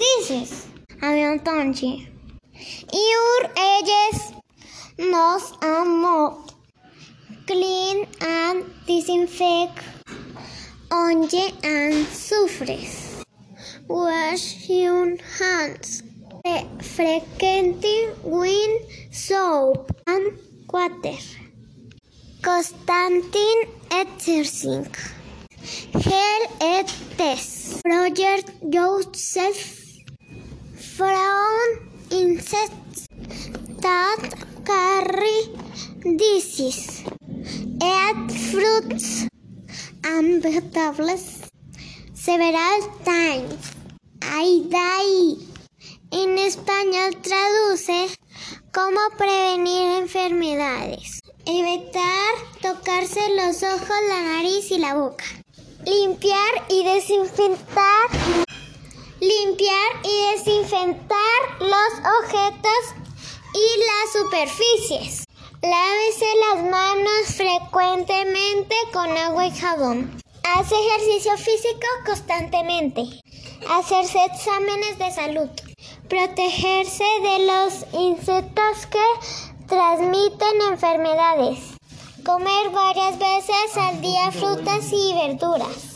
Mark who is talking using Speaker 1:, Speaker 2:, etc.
Speaker 1: disease. Ambientanci. Your ages nose and. Clean and disinfect onge and surface. Wash your hands frequently with soap and water. Constantin exercise. Hell et test. Project yourself that carry disease. Eat fruits and vegetables several times. I die. En español traduce cómo prevenir enfermedades. Evitar tocarse los ojos, la nariz y la boca. Limpiar y desinfectar. Limpiar y desinfectar los objetos y las superficies. Lávese las manos frecuentemente con agua y jabón. Hace ejercicio físico constantemente. Hacerse exámenes de salud. Protegerse de los insectos que transmiten enfermedades. Comer varias veces al día frutas y verduras.